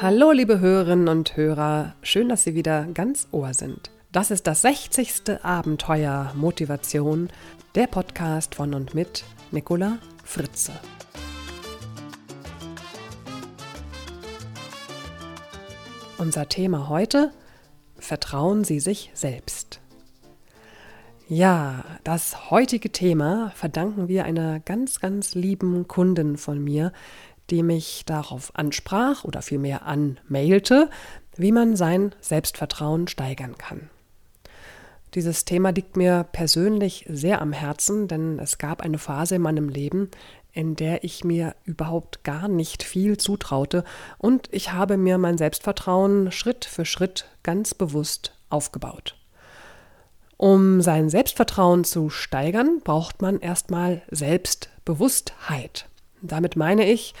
Hallo, liebe Hörerinnen und Hörer, schön, dass Sie wieder ganz Ohr sind. Das ist das 60. Abenteuer Motivation, der Podcast von und mit Nicola Fritze. Unser Thema heute: Vertrauen Sie sich selbst. Ja, das heutige Thema verdanken wir einer ganz, ganz lieben Kundin von mir, die mich darauf ansprach oder vielmehr anmailte, wie man sein Selbstvertrauen steigern kann. Dieses Thema liegt mir persönlich sehr am Herzen, denn es gab eine Phase in meinem Leben, in der ich mir überhaupt gar nicht viel zutraute und ich habe mir mein Selbstvertrauen Schritt für Schritt ganz bewusst aufgebaut. Um sein Selbstvertrauen zu steigern, braucht man erstmal Selbstbewusstheit. Damit meine ich,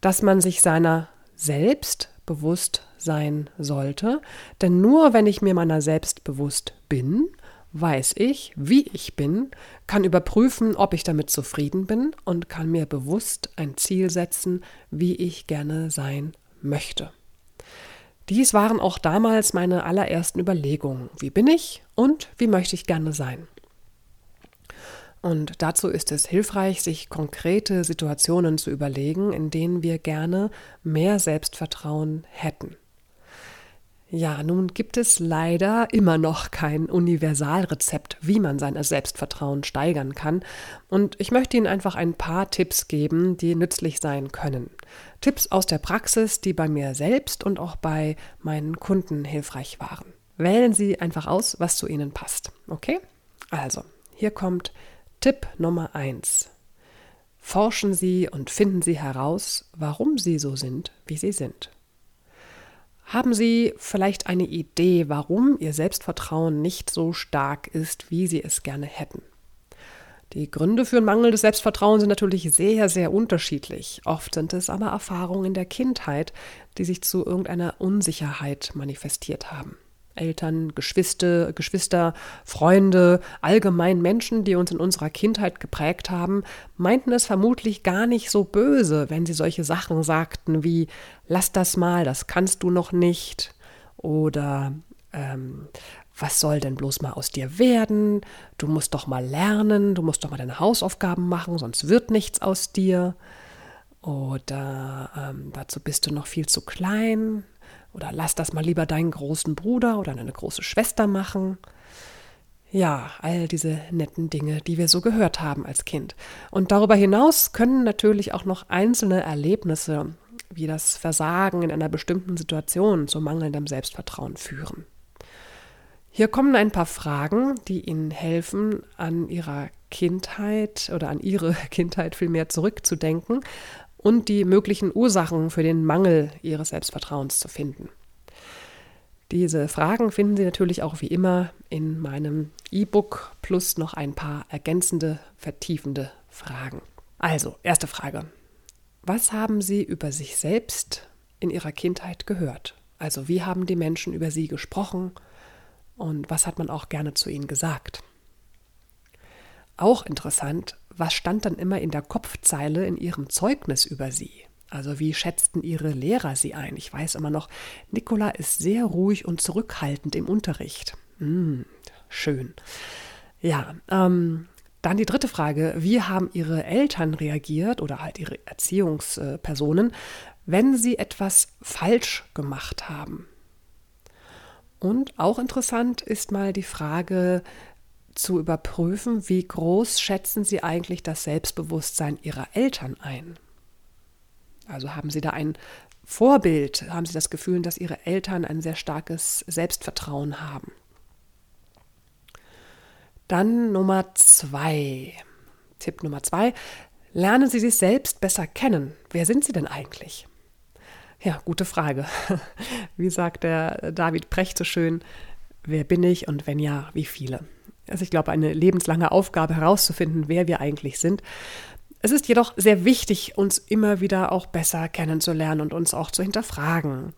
dass man sich seiner selbst bewusst sein sollte, denn nur wenn ich mir meiner selbst bewusst bin, weiß ich, wie ich bin, kann überprüfen, ob ich damit zufrieden bin und kann mir bewusst ein Ziel setzen, wie ich gerne sein möchte. Dies waren auch damals meine allerersten Überlegungen. Wie bin ich und wie möchte ich gerne sein? Und dazu ist es hilfreich, sich konkrete Situationen zu überlegen, in denen wir gerne mehr Selbstvertrauen hätten. Ja, nun gibt es leider immer noch kein Universalrezept, wie man sein Selbstvertrauen steigern kann. Und ich möchte Ihnen einfach ein paar Tipps geben, die nützlich sein können. Tipps aus der Praxis, die bei mir selbst und auch bei meinen Kunden hilfreich waren. Wählen Sie einfach aus, was zu Ihnen passt. Okay? Also, hier kommt Tipp Nummer 1. Forschen Sie und finden Sie heraus, warum Sie so sind, wie Sie sind. Haben Sie vielleicht eine Idee, warum Ihr Selbstvertrauen nicht so stark ist, wie Sie es gerne hätten? Die Gründe für ein mangelndes Selbstvertrauen sind natürlich sehr, sehr unterschiedlich. Oft sind es aber Erfahrungen in der Kindheit, die sich zu irgendeiner Unsicherheit manifestiert haben. Eltern, Geschwister, Geschwister, Freunde, allgemein Menschen, die uns in unserer Kindheit geprägt haben, meinten es vermutlich gar nicht so böse, wenn sie solche Sachen sagten wie Lass das mal, das kannst du noch nicht oder ähm, was soll denn bloß mal aus dir werden? Du musst doch mal lernen, du musst doch mal deine Hausaufgaben machen, sonst wird nichts aus dir. Oder ähm, dazu bist du noch viel zu klein. Oder lass das mal lieber deinen großen Bruder oder deine große Schwester machen. Ja, all diese netten Dinge, die wir so gehört haben als Kind. Und darüber hinaus können natürlich auch noch einzelne Erlebnisse wie das Versagen in einer bestimmten Situation zu mangelndem Selbstvertrauen führen. Hier kommen ein paar Fragen, die Ihnen helfen, an Ihrer Kindheit oder an Ihre Kindheit vielmehr zurückzudenken und die möglichen Ursachen für den Mangel ihres Selbstvertrauens zu finden. Diese Fragen finden Sie natürlich auch wie immer in meinem E-Book plus noch ein paar ergänzende, vertiefende Fragen. Also, erste Frage. Was haben Sie über sich selbst in Ihrer Kindheit gehört? Also, wie haben die Menschen über Sie gesprochen und was hat man auch gerne zu Ihnen gesagt? Auch interessant, was stand dann immer in der Kopfzeile in ihrem Zeugnis über sie? Also wie schätzten ihre Lehrer sie ein? Ich weiß immer noch, Nicola ist sehr ruhig und zurückhaltend im Unterricht. Hm, schön. Ja, ähm, dann die dritte Frage, wie haben ihre Eltern reagiert oder halt ihre Erziehungspersonen, wenn sie etwas falsch gemacht haben? Und auch interessant ist mal die Frage, zu überprüfen, wie groß schätzen Sie eigentlich das Selbstbewusstsein Ihrer Eltern ein. Also haben Sie da ein Vorbild, haben Sie das Gefühl, dass Ihre Eltern ein sehr starkes Selbstvertrauen haben. Dann Nummer zwei. Tipp Nummer zwei. Lernen Sie sich selbst besser kennen. Wer sind Sie denn eigentlich? Ja, gute Frage. Wie sagt der David Precht so schön, wer bin ich und wenn ja, wie viele? Also ich glaube, eine lebenslange Aufgabe herauszufinden, wer wir eigentlich sind. Es ist jedoch sehr wichtig, uns immer wieder auch besser kennenzulernen und uns auch zu hinterfragen.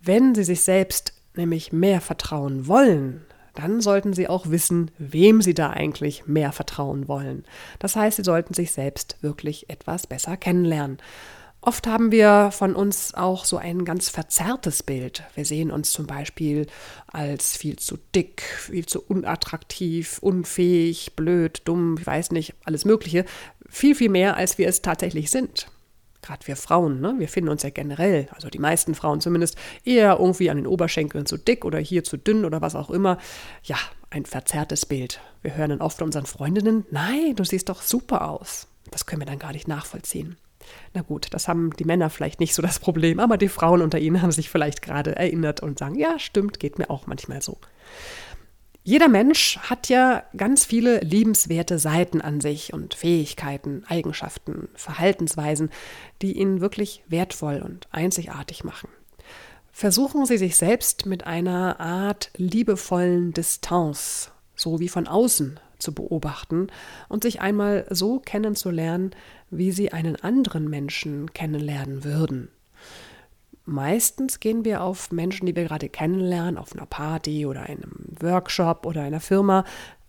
Wenn Sie sich selbst nämlich mehr vertrauen wollen, dann sollten Sie auch wissen, wem Sie da eigentlich mehr vertrauen wollen. Das heißt, Sie sollten sich selbst wirklich etwas besser kennenlernen. Oft haben wir von uns auch so ein ganz verzerrtes Bild. Wir sehen uns zum Beispiel als viel zu dick, viel zu unattraktiv, unfähig, blöd, dumm, ich weiß nicht, alles Mögliche. Viel, viel mehr, als wir es tatsächlich sind. Gerade wir Frauen, ne? wir finden uns ja generell, also die meisten Frauen zumindest, eher irgendwie an den Oberschenkeln zu dick oder hier zu dünn oder was auch immer. Ja, ein verzerrtes Bild. Wir hören dann oft unseren Freundinnen, nein, du siehst doch super aus. Das können wir dann gar nicht nachvollziehen. Na gut, das haben die Männer vielleicht nicht so das Problem, aber die Frauen unter ihnen haben sich vielleicht gerade erinnert und sagen, ja, stimmt, geht mir auch manchmal so. Jeder Mensch hat ja ganz viele liebenswerte Seiten an sich und Fähigkeiten, Eigenschaften, Verhaltensweisen, die ihn wirklich wertvoll und einzigartig machen. Versuchen Sie sich selbst mit einer Art liebevollen Distanz, so wie von außen, zu beobachten und sich einmal so kennenzulernen, wie Sie einen anderen Menschen kennenlernen würden. Meistens gehen wir auf Menschen, die wir gerade kennenlernen, auf einer Party oder einem Workshop oder einer Firma,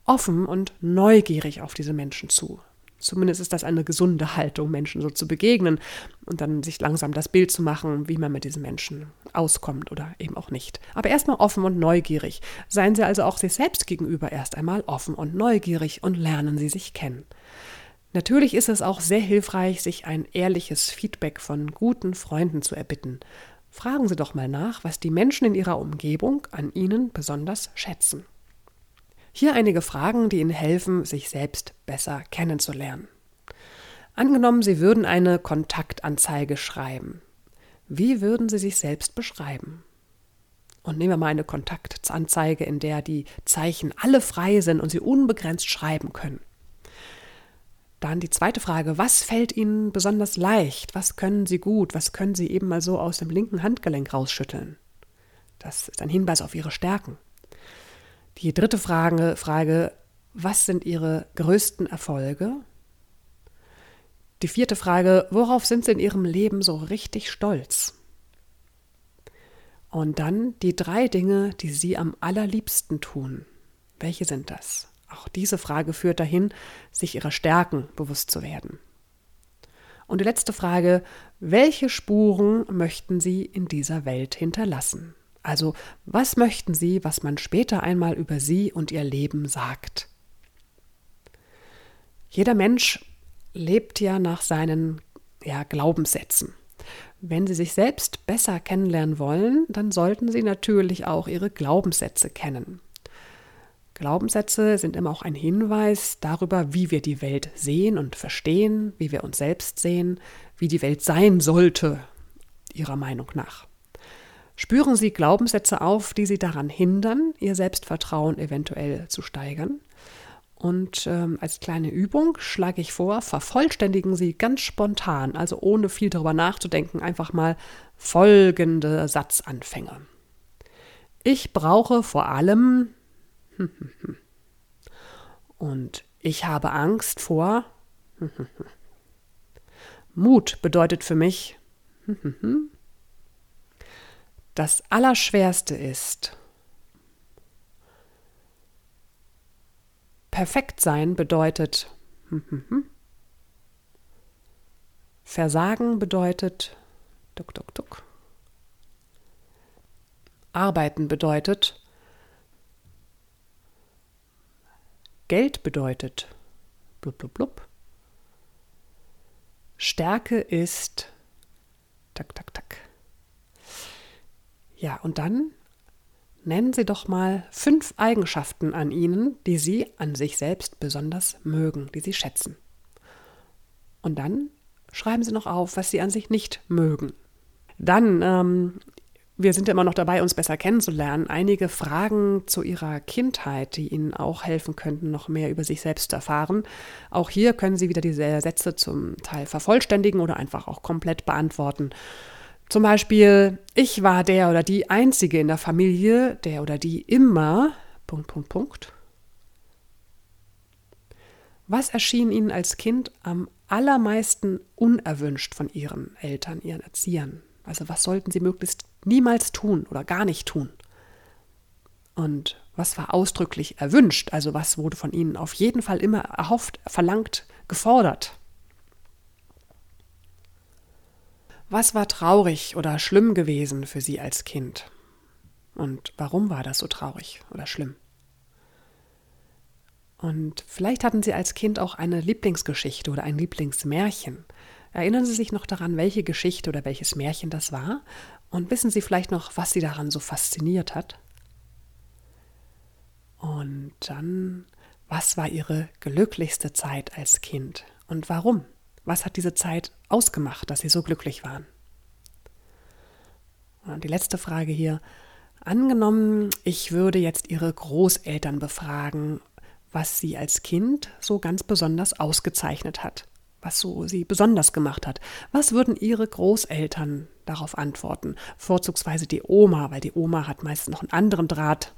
offen und neugierig auf diese Menschen zu. Zumindest ist das eine gesunde Haltung, Menschen so zu begegnen und dann sich langsam das Bild zu machen, wie man mit diesen Menschen auskommt oder eben auch nicht. Aber erstmal offen und neugierig. Seien Sie also auch sich selbst gegenüber erst einmal offen und neugierig und lernen Sie sich kennen. Natürlich ist es auch sehr hilfreich, sich ein ehrliches Feedback von guten Freunden zu erbitten. Fragen Sie doch mal nach, was die Menschen in Ihrer Umgebung an Ihnen besonders schätzen. Hier einige Fragen, die Ihnen helfen, sich selbst besser kennenzulernen. Angenommen, Sie würden eine Kontaktanzeige schreiben. Wie würden Sie sich selbst beschreiben? Und nehmen wir mal eine Kontaktanzeige, in der die Zeichen alle frei sind und Sie unbegrenzt schreiben können. Dann die zweite Frage, was fällt Ihnen besonders leicht? Was können Sie gut? Was können Sie eben mal so aus dem linken Handgelenk rausschütteln? Das ist ein Hinweis auf Ihre Stärken. Die dritte Frage, Frage, was sind Ihre größten Erfolge? Die vierte Frage, worauf sind Sie in Ihrem Leben so richtig stolz? Und dann die drei Dinge, die Sie am allerliebsten tun. Welche sind das? Auch diese Frage führt dahin, sich ihrer Stärken bewusst zu werden. Und die letzte Frage, welche Spuren möchten Sie in dieser Welt hinterlassen? Also, was möchten Sie, was man später einmal über Sie und Ihr Leben sagt? Jeder Mensch lebt ja nach seinen ja, Glaubenssätzen. Wenn Sie sich selbst besser kennenlernen wollen, dann sollten Sie natürlich auch Ihre Glaubenssätze kennen. Glaubenssätze sind immer auch ein Hinweis darüber, wie wir die Welt sehen und verstehen, wie wir uns selbst sehen, wie die Welt sein sollte, Ihrer Meinung nach. Spüren Sie Glaubenssätze auf, die Sie daran hindern, Ihr Selbstvertrauen eventuell zu steigern? Und ähm, als kleine Übung schlage ich vor, vervollständigen Sie ganz spontan, also ohne viel darüber nachzudenken, einfach mal folgende Satzanfänge. Ich brauche vor allem und ich habe Angst vor. Mut bedeutet für mich, das Allerschwerste ist, perfekt sein bedeutet, Versagen bedeutet, duck, duck, duck. Arbeiten bedeutet, Geld bedeutet, blub, blub, blub. Stärke ist, tak, tak, tak. Ja, und dann nennen Sie doch mal fünf Eigenschaften an Ihnen, die Sie an sich selbst besonders mögen, die Sie schätzen. Und dann schreiben Sie noch auf, was Sie an sich nicht mögen. Dann ähm, wir sind ja immer noch dabei, uns besser kennenzulernen. Einige Fragen zu Ihrer Kindheit, die Ihnen auch helfen könnten, noch mehr über sich selbst zu erfahren. Auch hier können Sie wieder diese Sätze zum Teil vervollständigen oder einfach auch komplett beantworten. Zum Beispiel, ich war der oder die Einzige in der Familie, der oder die immer. Punkt, Punkt, Punkt. Was erschien Ihnen als Kind am allermeisten unerwünscht von Ihren Eltern, Ihren Erziehern? Also was sollten Sie möglichst niemals tun oder gar nicht tun? Und was war ausdrücklich erwünscht? Also was wurde von Ihnen auf jeden Fall immer erhofft, verlangt, gefordert? Was war traurig oder schlimm gewesen für Sie als Kind? Und warum war das so traurig oder schlimm? Und vielleicht hatten Sie als Kind auch eine Lieblingsgeschichte oder ein Lieblingsmärchen. Erinnern Sie sich noch daran, welche Geschichte oder welches Märchen das war? Und wissen Sie vielleicht noch, was Sie daran so fasziniert hat? Und dann, was war Ihre glücklichste Zeit als Kind und warum? Was hat diese Zeit ausgemacht, dass Sie so glücklich waren? Und die letzte Frage hier. Angenommen, ich würde jetzt Ihre Großeltern befragen, was Sie als Kind so ganz besonders ausgezeichnet hat was so sie besonders gemacht hat. Was würden ihre Großeltern darauf antworten? Vorzugsweise die Oma, weil die Oma hat meistens noch einen anderen Draht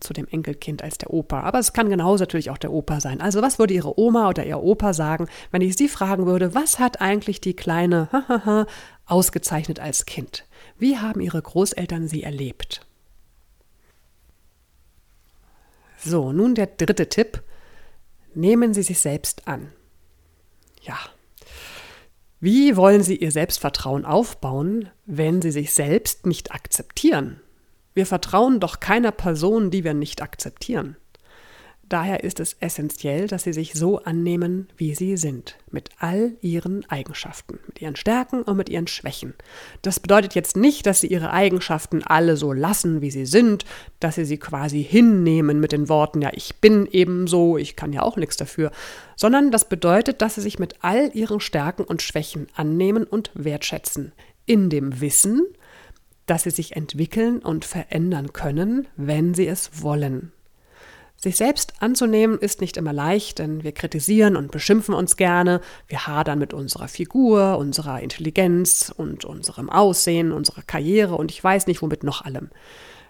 zu dem Enkelkind als der Opa. Aber es kann genauso natürlich auch der Opa sein. Also was würde ihre Oma oder ihr Opa sagen, wenn ich sie fragen würde, was hat eigentlich die kleine ausgezeichnet als Kind? Wie haben ihre Großeltern sie erlebt? So, nun der dritte Tipp. Nehmen Sie sich selbst an. Ja. Wie wollen Sie Ihr Selbstvertrauen aufbauen, wenn Sie sich selbst nicht akzeptieren? Wir vertrauen doch keiner Person, die wir nicht akzeptieren. Daher ist es essentiell, dass sie sich so annehmen, wie sie sind, mit all ihren Eigenschaften, mit ihren Stärken und mit ihren Schwächen. Das bedeutet jetzt nicht, dass sie ihre Eigenschaften alle so lassen, wie sie sind, dass sie sie quasi hinnehmen mit den Worten, ja, ich bin eben so, ich kann ja auch nichts dafür, sondern das bedeutet, dass sie sich mit all ihren Stärken und Schwächen annehmen und wertschätzen, in dem Wissen, dass sie sich entwickeln und verändern können, wenn sie es wollen. Sich selbst anzunehmen ist nicht immer leicht, denn wir kritisieren und beschimpfen uns gerne, wir hadern mit unserer Figur, unserer Intelligenz und unserem Aussehen, unserer Karriere und ich weiß nicht womit noch allem.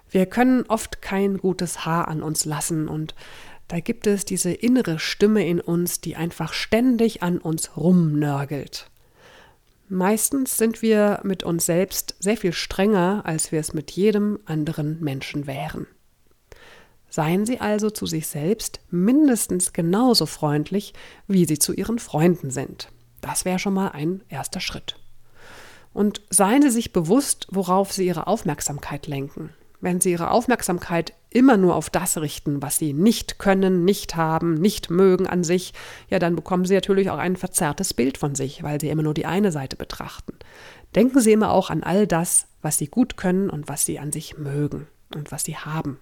Wir können oft kein gutes Haar an uns lassen und da gibt es diese innere Stimme in uns, die einfach ständig an uns rumnörgelt. Meistens sind wir mit uns selbst sehr viel strenger, als wir es mit jedem anderen Menschen wären. Seien Sie also zu sich selbst mindestens genauso freundlich, wie Sie zu Ihren Freunden sind. Das wäre schon mal ein erster Schritt. Und seien Sie sich bewusst, worauf Sie Ihre Aufmerksamkeit lenken. Wenn Sie Ihre Aufmerksamkeit immer nur auf das richten, was Sie nicht können, nicht haben, nicht mögen an sich, ja, dann bekommen Sie natürlich auch ein verzerrtes Bild von sich, weil Sie immer nur die eine Seite betrachten. Denken Sie immer auch an all das, was Sie gut können und was Sie an sich mögen und was Sie haben.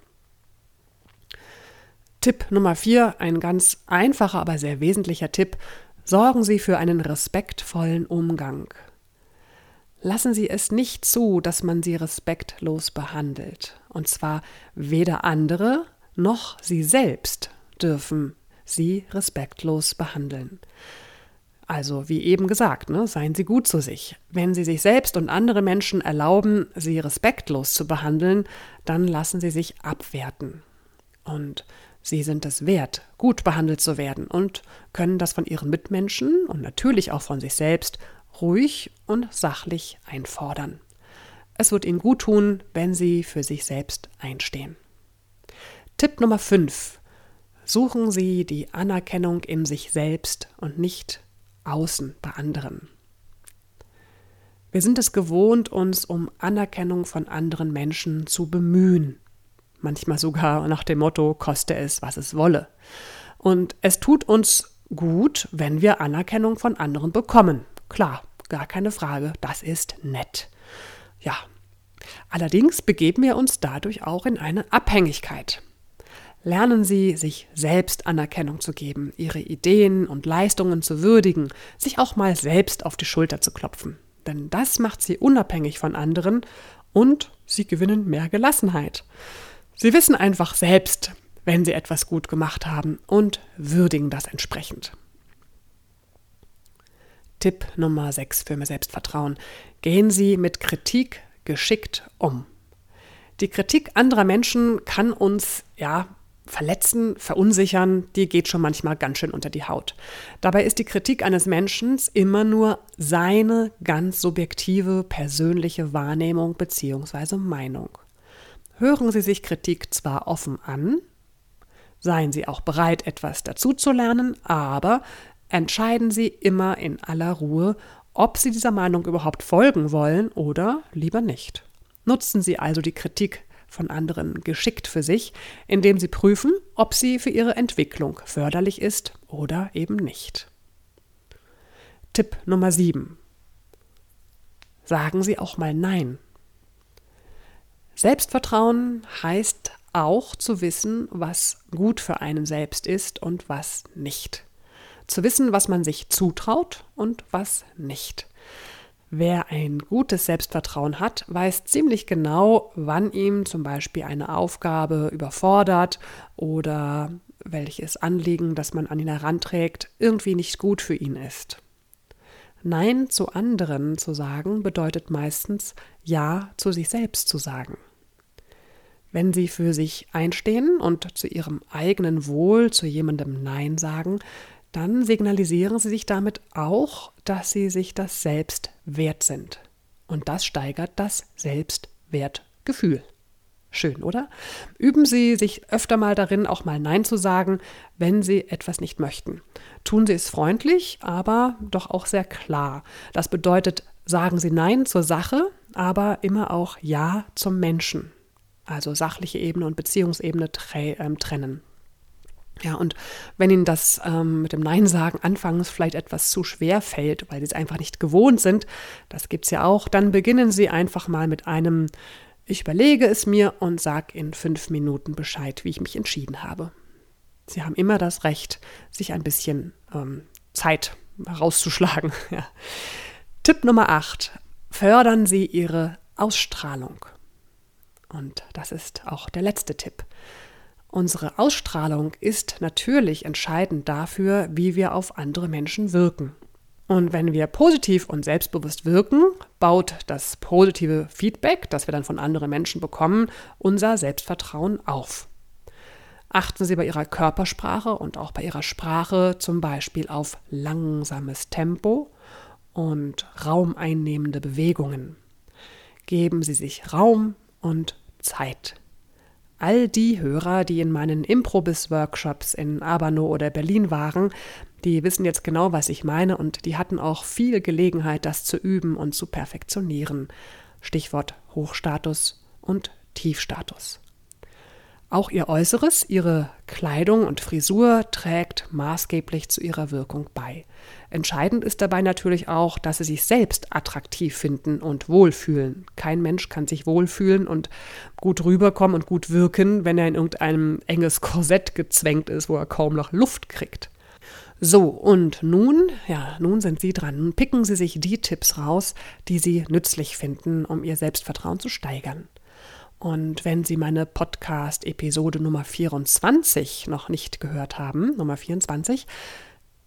Tipp Nummer vier, ein ganz einfacher, aber sehr wesentlicher Tipp. Sorgen Sie für einen respektvollen Umgang. Lassen Sie es nicht zu, dass man Sie respektlos behandelt. Und zwar weder andere noch Sie selbst dürfen Sie respektlos behandeln. Also, wie eben gesagt, ne, seien Sie gut zu sich. Wenn Sie sich selbst und andere Menschen erlauben, Sie respektlos zu behandeln, dann lassen Sie sich abwerten. Und Sie sind es wert, gut behandelt zu werden und können das von ihren Mitmenschen und natürlich auch von sich selbst ruhig und sachlich einfordern. Es wird ihnen gut tun, wenn sie für sich selbst einstehen. Tipp Nummer 5. Suchen Sie die Anerkennung in sich selbst und nicht außen bei anderen. Wir sind es gewohnt, uns um Anerkennung von anderen Menschen zu bemühen manchmal sogar nach dem Motto, koste es, was es wolle. Und es tut uns gut, wenn wir Anerkennung von anderen bekommen. Klar, gar keine Frage, das ist nett. Ja, allerdings begeben wir uns dadurch auch in eine Abhängigkeit. Lernen Sie, sich selbst Anerkennung zu geben, Ihre Ideen und Leistungen zu würdigen, sich auch mal selbst auf die Schulter zu klopfen. Denn das macht Sie unabhängig von anderen und Sie gewinnen mehr Gelassenheit. Sie wissen einfach selbst, wenn sie etwas gut gemacht haben und würdigen das entsprechend. Tipp Nummer 6 für mehr Selbstvertrauen. Gehen Sie mit Kritik geschickt um. Die Kritik anderer Menschen kann uns, ja, verletzen, verunsichern, die geht schon manchmal ganz schön unter die Haut. Dabei ist die Kritik eines Menschen immer nur seine ganz subjektive persönliche Wahrnehmung bzw. Meinung. Hören Sie sich Kritik zwar offen an, seien Sie auch bereit, etwas dazuzulernen, aber entscheiden Sie immer in aller Ruhe, ob Sie dieser Meinung überhaupt folgen wollen oder lieber nicht. Nutzen Sie also die Kritik von anderen geschickt für sich, indem Sie prüfen, ob sie für Ihre Entwicklung förderlich ist oder eben nicht. Tipp Nummer 7. Sagen Sie auch mal Nein. Selbstvertrauen heißt auch zu wissen, was gut für einen selbst ist und was nicht. Zu wissen, was man sich zutraut und was nicht. Wer ein gutes Selbstvertrauen hat, weiß ziemlich genau, wann ihm zum Beispiel eine Aufgabe überfordert oder welches Anliegen, das man an ihn heranträgt, irgendwie nicht gut für ihn ist. Nein zu anderen zu sagen bedeutet meistens Ja zu sich selbst zu sagen. Wenn Sie für sich einstehen und zu Ihrem eigenen Wohl zu jemandem Nein sagen, dann signalisieren Sie sich damit auch, dass Sie sich das selbst wert sind. Und das steigert das Selbstwertgefühl. Schön, oder? Üben Sie sich öfter mal darin, auch mal Nein zu sagen, wenn Sie etwas nicht möchten. Tun Sie es freundlich, aber doch auch sehr klar. Das bedeutet, sagen Sie Nein zur Sache, aber immer auch Ja zum Menschen. Also sachliche Ebene und Beziehungsebene ähm, trennen. Ja, und wenn Ihnen das ähm, mit dem Nein sagen anfangs vielleicht etwas zu schwer fällt, weil Sie es einfach nicht gewohnt sind, das gibt es ja auch, dann beginnen Sie einfach mal mit einem ich überlege es mir und sage in fünf Minuten Bescheid, wie ich mich entschieden habe. Sie haben immer das Recht, sich ein bisschen ähm, Zeit rauszuschlagen. Ja. Tipp Nummer 8. Fördern Sie Ihre Ausstrahlung. Und das ist auch der letzte Tipp. Unsere Ausstrahlung ist natürlich entscheidend dafür, wie wir auf andere Menschen wirken. Und wenn wir positiv und selbstbewusst wirken, baut das positive Feedback, das wir dann von anderen Menschen bekommen, unser Selbstvertrauen auf. Achten Sie bei Ihrer Körpersprache und auch bei Ihrer Sprache zum Beispiel auf langsames Tempo und raumeinnehmende Bewegungen. Geben Sie sich Raum und Zeit all die Hörer, die in meinen Improbis-Workshops in Abano oder Berlin waren, die wissen jetzt genau, was ich meine und die hatten auch viel Gelegenheit, das zu üben und zu perfektionieren. Stichwort Hochstatus und Tiefstatus. Auch ihr Äußeres, ihre Kleidung und Frisur trägt maßgeblich zu ihrer Wirkung bei. Entscheidend ist dabei natürlich auch, dass sie sich selbst attraktiv finden und wohlfühlen. Kein Mensch kann sich wohlfühlen und gut rüberkommen und gut wirken, wenn er in irgendeinem enges Korsett gezwängt ist, wo er kaum noch Luft kriegt. So, und nun, ja, nun sind Sie dran. Nun picken Sie sich die Tipps raus, die Sie nützlich finden, um Ihr Selbstvertrauen zu steigern. Und wenn Sie meine Podcast-Episode Nummer 24 noch nicht gehört haben, Nummer 24,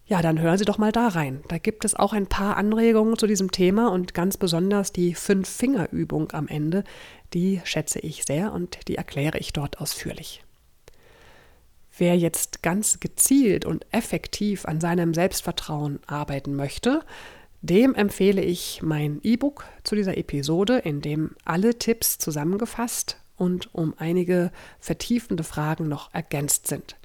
ja, dann hören Sie doch mal da rein. Da gibt es auch ein paar Anregungen zu diesem Thema und ganz besonders die Fünf-Finger-Übung am Ende. Die schätze ich sehr und die erkläre ich dort ausführlich. Wer jetzt ganz gezielt und effektiv an seinem Selbstvertrauen arbeiten möchte, dem empfehle ich mein E-Book zu dieser Episode, in dem alle Tipps zusammengefasst und um einige vertiefende Fragen noch ergänzt sind.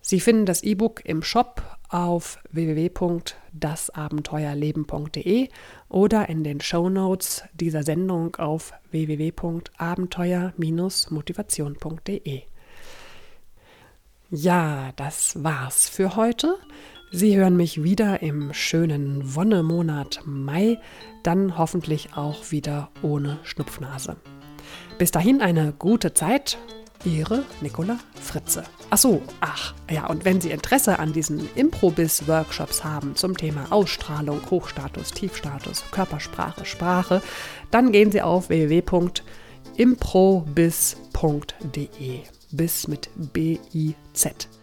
Sie finden das E-Book im Shop auf www.dasabenteuerleben.de oder in den Show Notes dieser Sendung auf www.abenteuer-motivation.de. Ja, das war's für heute. Sie hören mich wieder im schönen Wonnemonat Mai, dann hoffentlich auch wieder ohne Schnupfnase. Bis dahin eine gute Zeit. Ihre Nicola Fritze. Ach so, ach, ja, und wenn Sie Interesse an diesen Improbis-Workshops haben zum Thema Ausstrahlung, Hochstatus, Tiefstatus, Körpersprache, Sprache, dann gehen Sie auf www.improbis.de. Bis mit B-I-Z.